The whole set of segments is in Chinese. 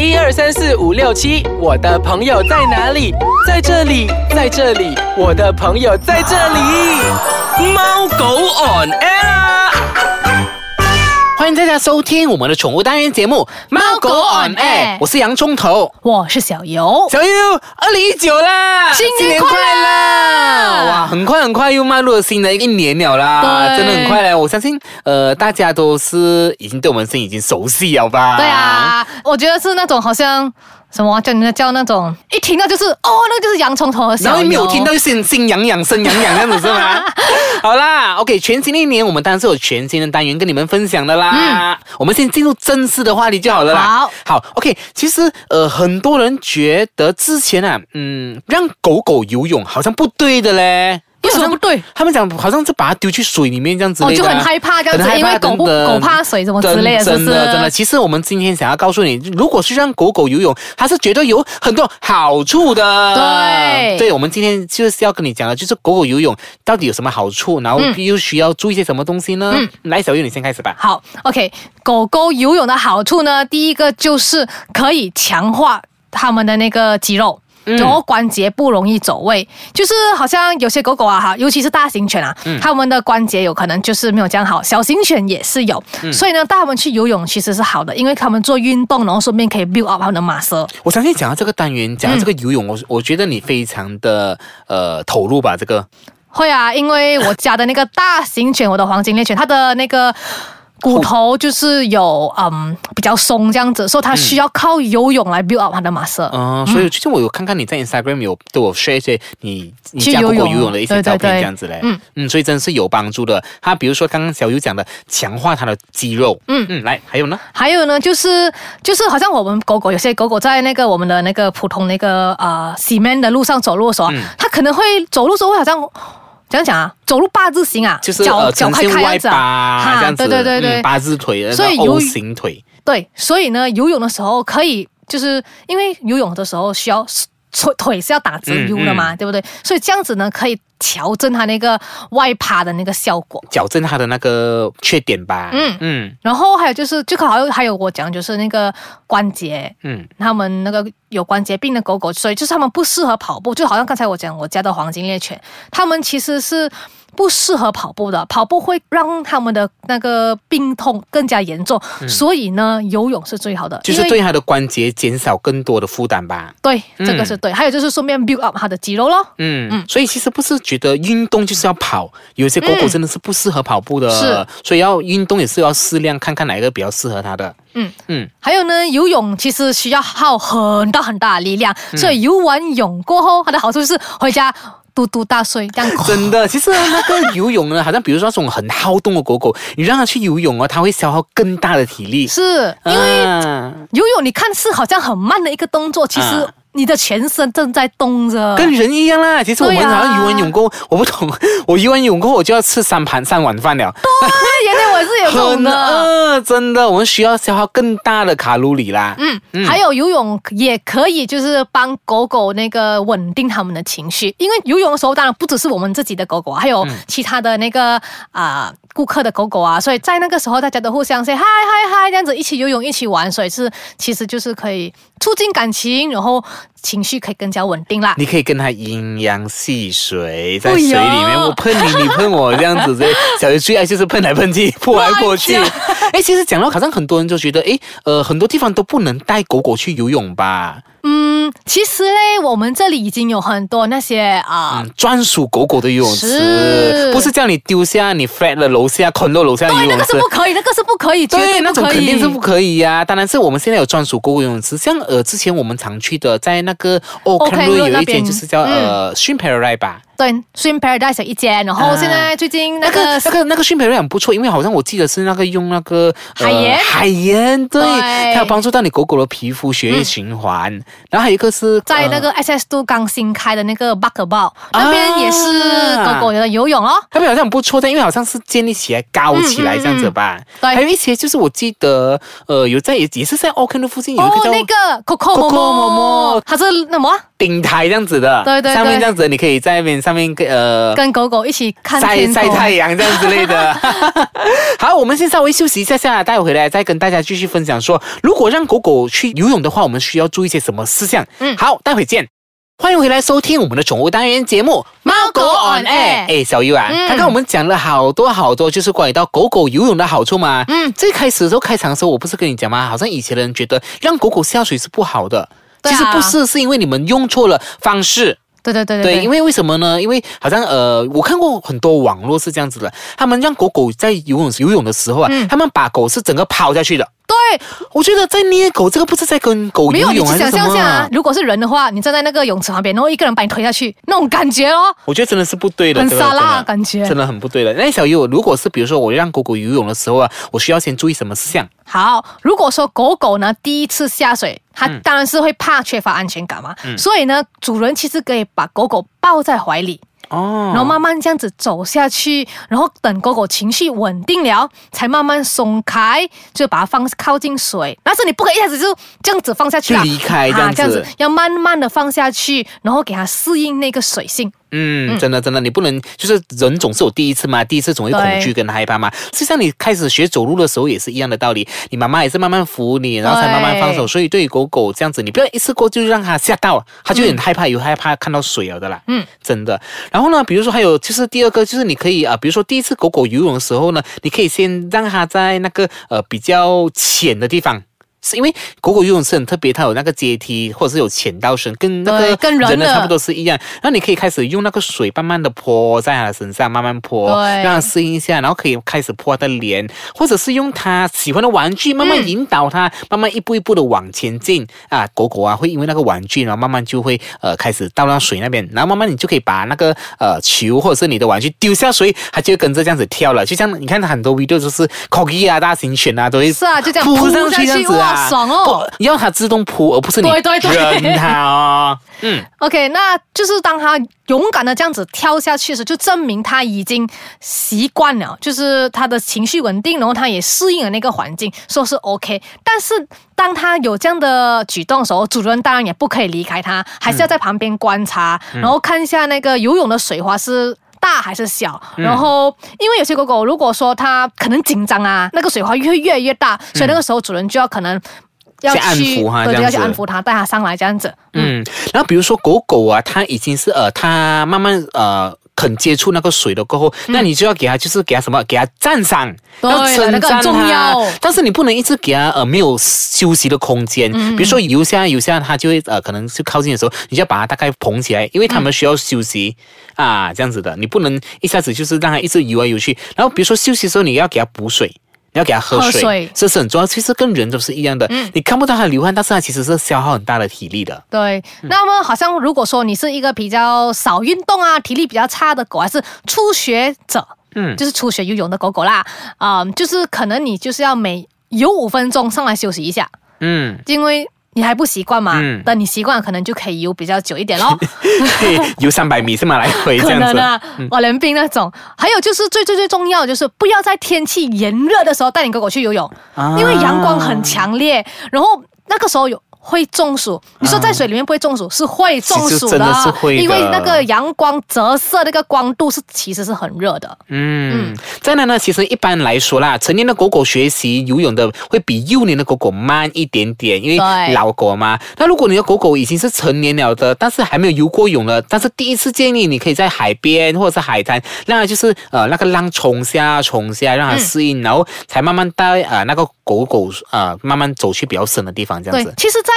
一二三四五六七，我的朋友在哪里？在这里，在这里，我的朋友在这里。猫狗 on air 啊。欢迎大家收听我们的宠物单元节目《猫狗 on air》，我是洋葱头。我是小游，小游，二零一九啦，新年快乐快很快又迈入了新的一年了啦，真的很快嘞！我相信，呃，大家都是已经对我们声音已经熟悉了吧？对啊，我觉得是那种好像什么啊叫人家叫那种一听到就是哦，那个就是洋葱头和然后没有听到就心心痒痒、生痒痒这样子是吗？好啦，OK，全新的一年，我们当然是有全新的单元跟你们分享的啦。嗯我们先进入正式的话题就好了啦。好，好，OK，其实呃，很多人觉得之前啊，嗯，让狗狗游泳好像不对的嘞。为什么不对？他们讲好像是把它丢去水里面这样子哦，类的啊、就很害怕这样子因为狗不狗怕水什么之类的，是真不是？的真的，其实我们今天想要告诉你，如果是让狗狗游泳，它是绝对有很多好处的。对对，我们今天就是要跟你讲的，就是狗狗游泳到底有什么好处，然后嗯又需要注意些什么东西呢？来，小月你先开始吧。好，OK，狗狗游泳的好处呢，第一个就是可以强化它们的那个肌肉。然后关节不容易走位，就是好像有些狗狗啊哈，尤其是大型犬啊，它们的关节有可能就是没有这样好，小型犬也是有，所以呢，带它们去游泳其实是好的，因为它们做运动，然后顺便可以 build up 它们的马色。我相信讲到这个单元，讲到这个游泳，我我觉得你非常的呃投入吧，这个。会啊，因为我家的那个大型犬，我的黄金猎犬，它的那个。骨头就是有嗯比较松这样子，所以它需要靠游泳来 build up 它的马色。嗯、所以最近我有看看你在 Instagram 有对我 share 一些你你去家狗狗游泳的一些对对照片对这样子嘞，嗯。嗯所以真是有帮助的。它比如说刚刚小优讲的，强化它的肌肉，嗯。嗯，来还有呢，还有呢，就是就是好像我们狗狗有些狗狗在那个我们的那个普通那个呃 cement 的路上走路的时候啊，它可能会走路的时候会好像怎样讲啊，走路八字形啊，就是脚呃脚开开样子啊，八这样子，对对对对、嗯八字腿，所以 O 型腿，对，所以呢，游泳的时候可以，就是因为游泳的时候需要腿腿是要打直 U 的嘛，对不对？所以这样子呢，可以调整它那个外趴的那个效果。矫正它的那个缺点吧，嗯嗯然后还有就是，就好像还有我讲就是那个关节，嗯，他们那个有关节病的狗狗，所以就是他们不适合跑步，就好像刚才我讲我家的黄金猎犬，他们其实是。不适合跑步的，跑步会让他们的那个病痛更加严重，所以呢，游泳是最好的，嗯就是对他的关节减少更多的负担吧。对，这个是对。还有就是顺便 build up 他的肌肉咯。嗯嗯，所以其实不是觉得运动就是要跑，有些狗狗真的是不适合跑步的，是所以要运动也是要适量，看看哪一个比较适合它的。嗯嗯，还有呢，游泳其实需要耗很大很大的力量，嗯所以游完泳过后，它的好处是回家嘟嘟大睡，这样真的，其实那个游泳呢，好像比如说那种很好动的狗狗，你让它去游泳哦，它会消耗更大的体力。是因为啊。游泳你看似好像很慢的一个动作，其实啊。你的全身正在动着。跟人一样啦，其实我们好像游完泳过后，我不懂，我游完泳过后我就要吃三盘三碗饭了，对，原来可是有这种很。饿，真的，我们需要消耗更大的卡路里啦。嗯，还有游泳也可以，就是帮狗狗那个稳定它们的情绪，因为游泳的时候，当然不只是我们自己的狗狗，还有其他的那个啊、顾客的狗狗啊，所以在那个时候，大家都互相 say 嗨嗨嗨，这样子一起游泳，一起玩，所以是其实就是可以促进感情，然后情绪可以更加稳定啦。你可以跟它阴阳戏水，在哎水里呀面，我喷你，你喷我，这样子。所以小鱼最爱就是喷来喷去，扑来扑去乱。哎，其实讲到好像很多人就觉得，哎，呃，很多地方都不能带狗狗去游泳吧？嗯，其实嘞，我们这里已经有很多那些啊。嗯，专属狗狗的游泳池，不是叫你丢下你 flat 的楼下 condo 楼下的游对，那泳池个是。不可以，那个是不可以，对对，那种。肯定是不可以呀、当然是我们现在有专属狗狗游泳池，像呃之前我们常去的，在那个 o k Oakland 有一间就是叫、呃 Swim Paradise 吧。对，Swim Paradise 一间，然后啊现在最近那那个个那个那个 Swim Paradise 很不错，因为好像我记得是那个用那个、呃海盐海盐对，对它有帮助到你狗狗的皮肤、血液循环。然后还有一个是呃在那个 SS 都刚新开的那个 b u c k e b a l l 那边也是狗狗的游泳哦。那边好像很不错的，因为好像是建立起来、高起来这样子吧。嗯对。还有一些就是我记得，呃，有在也也是在 o k 的附近有一哦个叫、，那个 Coco Coco Momo，Momo 它是那么啊顶台这样子的，对对对上面这样子，你可以在那边上面呃。跟狗狗一起看晒晒太阳这样之类的。好，我们先稍微休息一下下，待会回来再跟大家继续分享说，如果让狗狗去游泳的话，我们需要注意些什么事项。嗯，好，待会见。欢迎回来收听我们的宠物单元节目《猫狗 on air 哎，小优啊，嗯刚刚我们讲了好多好多，就是关于到狗狗游泳的好处嘛。嗯，最开始的时候，开场的时候，我不是跟你讲吗？好像以前的人觉得让狗狗下水是不好的。其实不是，是因为你们用错了方式。对对对对，因为为为什么呢？因为好像呃，我看过很多网络是这样子的，他们让狗狗在游泳游泳的时候啊，嗯他们把狗是整个抛下去的。对，我觉得在捏狗这个不是在跟狗没有你去游泳还是什么想象一下啊啊？，如果是人的话，你站在那个泳池旁边，然后一个人把你推下去，那种感觉哦，我觉得真的是不对的，很这个沙拉的感觉真的很不对的。那小优，如果是比如说我让狗狗游泳的时候啊，我需要先注意什么事项？好，如果说狗狗呢第一次下水，它嗯当然是会怕缺乏安全感嘛，所以呢，主人其实可以把狗狗抱在怀里，哦然后慢慢这样子走下去，然后等狗狗情绪稳定了，才慢慢松开，就把它放靠近水。但是你不可以一下子就这样子放下去啊，就离开这样啊，这样子子要慢慢的放下去，然后给它适应那个水性。嗯，真的真的，你不能就是人总是有第一次嘛，第一次总会恐惧跟害怕嘛。就像你开始学走路的时候也是一样的道理，你妈妈也是慢慢扶你，然后才慢慢放手。所以对于狗狗这样子，你不要一次过就让它吓到，它就有点害怕，有害怕看到水了的啦。嗯，真的。然后呢，比如说还有就是第二个，就是你可以啊、比如说第一次狗狗游泳的时候呢，你可以先让它在那个呃比较浅的地方。是因为狗狗游泳是很特别，它有那个阶梯，或者是有潜到深，跟那个跟人的差不多是一样。然后你可以开始用那个水慢慢的泼在它的身上，慢慢泼，对让它适应一下，然后可以开始泼它的脸，或者是用它喜欢的玩具慢慢引导它，慢慢一步一步的往前进啊。狗狗啊会因为那个玩具，然后慢慢就会呃开始到那水那边，然后慢慢你就可以把那个呃球或者是你的玩具丢下水，它就会跟着这样子跳了。就像你看很多 video 就是 corgi 啊、大型犬啊，都会是啊，就这样扑 扑上去这样，子啊哇，，爽哦！不要它自动扑，而不是你对对对扔它哦。嗯，OK，那就是当它勇敢的这样子跳下去时，就证明它已经习惯了，就是它的情绪稳定，然后它也适应了那个环境，说是 OK。但是当它有这样的举动的时候，主人当然也不可以离开它，还是要在旁边观察，然后看一下那个游泳的水花是。大还是小？然后，因为有些狗狗，如果说它可能紧张啊，那个水花越越来越大，所以那个时候主人就要可能要去安去对对，要去安抚它，带它上来这样子。嗯，然后比如说狗狗啊，它已经是呃，它慢慢呃肯接触那个水了过后，那你就要给他就是给他什么？给他赞赏，嗯对要称那个重要。但是你不能一直给他呃没有休息的空间。嗯比如说游下游下，他就会呃可能是靠近的时候，你就要把它大概捧起来，因为他们需要休息、啊，这样子的。你不能一下子就是让它一直游来游去。然后比如说休息的时候，你要给它补水。你要给它喝水，喝水。这是很重要。其实跟人都是一样的，你看不到它流汗，但是它其实是消耗很大的体力的。对，那么好像如果说你是一个比较少运动啊、体力比较差的狗，还是初学者，嗯。就是初学游泳的狗狗啦，啊、就是可能你就是要每游五分钟上来休息一下，嗯，因为你还不习惯嘛，嗯等你习惯，可能就可以游比较久一点喽。游三百米是吗？来回这可样子。能啊，瓦伦冰那种。还有就是最最最重要的就是不要在天气炎热的时候带你狗狗去游泳，啊因为阳光很强烈，然后那个时候有。会中暑，你说在水里面不会中暑，是会中暑的。是会的。因为那个阳光折射那个光度是其实是很热的。嗯，再来呢，其实一般来说啦，成年的狗狗学习游泳的会比幼年的狗狗慢一点点，因为老狗嘛。那如果你的狗狗已经是成年了的，但是还没有游过泳了，但是第一次建议你可以在海边或者是海滩，让它就是呃那个浪冲下冲下，让它适应，然后才慢慢带呃那个狗狗呃慢慢走去比较深的地方，这样子，。对其实在，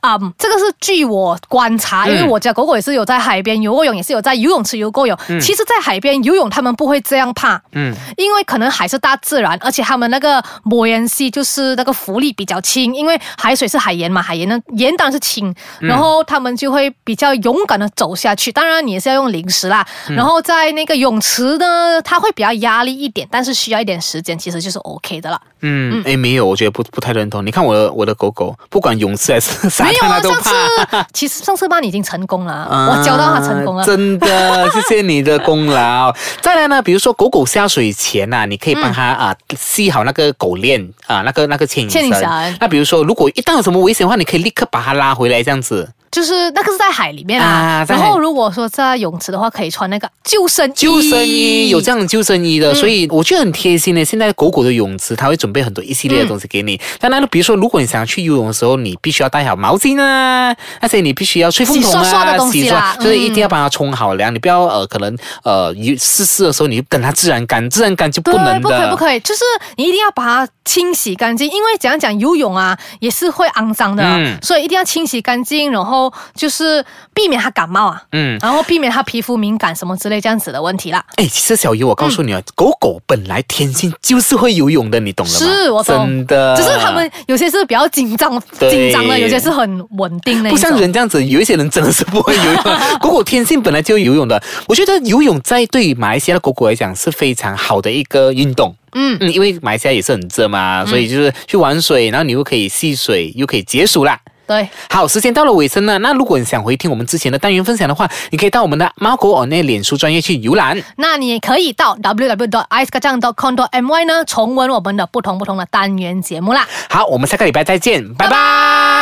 啊、这个是据我观察，因为嗯我家狗狗也是有在海边游过泳，也是有在游泳池游过泳。其实，在海边游泳，他们不会这样怕，嗯，因为可能海是大自然，而且他们那个摩岩系就是那个浮力比较轻，因为海水是海盐嘛，海盐的盐当然是轻，然后他们就会比较勇敢的走下去。当然，你也是要用零食啦。然后在那个泳池呢，它会比较压力一点，但是需要一点时间，其实就是 OK 的了。嗯，哎，没有，我觉得不不太认同。你看我的我的狗狗，不管勇士还是 沙没有啊，上。次 其实上次班已经成功了，啊我教到他成功了。真的，谢谢你的功劳。再来呢，比如说狗狗下水前呐、你可以帮它啊系好那个狗链啊，那个那个。牵引绳那比如说，如果一旦有什么危险的话，你可以立刻把它拉回来，这样子。就是那个是在海里面啊。啊然后如果说在泳池的话，可以穿那个救生衣。救生衣有这样的救生衣的，嗯所以我觉得很贴心的。现在狗狗的泳池，它会准备很多一系列的东西给你。当然了，比如说，如果你想要去游泳的时候，你必须要带好毛巾啊，而且你必须要吹风筒啊，洗刷刷的东西洗刷啦就是一定要嗯帮它冲好凉。你不要呃，可能呃一试试的时候，你就等它自然干，自然干就不对，能不可以，不可以，就是你一定要把它清洗干净，因为怎样讲游泳啊也是会肮脏的，嗯所以一定要清洗干净，然后就是避免它感冒啊，嗯，然后避免它皮肤敏感什么之类这样子的问题啦。哎，其实小鱼，我告诉你啊，狗狗本来天性就是会游泳的，你懂了吗？是我懂真的，只是他们有些是比较紧张紧张的，有些是很稳定的，不像。人这样子，有一些人真的是不会游泳。狗狗天性本来就游泳的，我觉得游泳在对于马来西亚的狗狗来讲是非常好的一个运动。嗯，嗯，因为马来西亚也是很热嘛，所以就是去玩水，然后你又可以戏水，又可以解暑啦。对，好，时间到了尾声了。那如果你想回听我们之前的单元分享的话，你可以到我们的猫狗 on air 脸书专业去游览。那你也可以到 www.icekacang.com.my 呢，重温我们的不同不同的单元节目啦。好，我们下个礼拜再见，拜拜。拜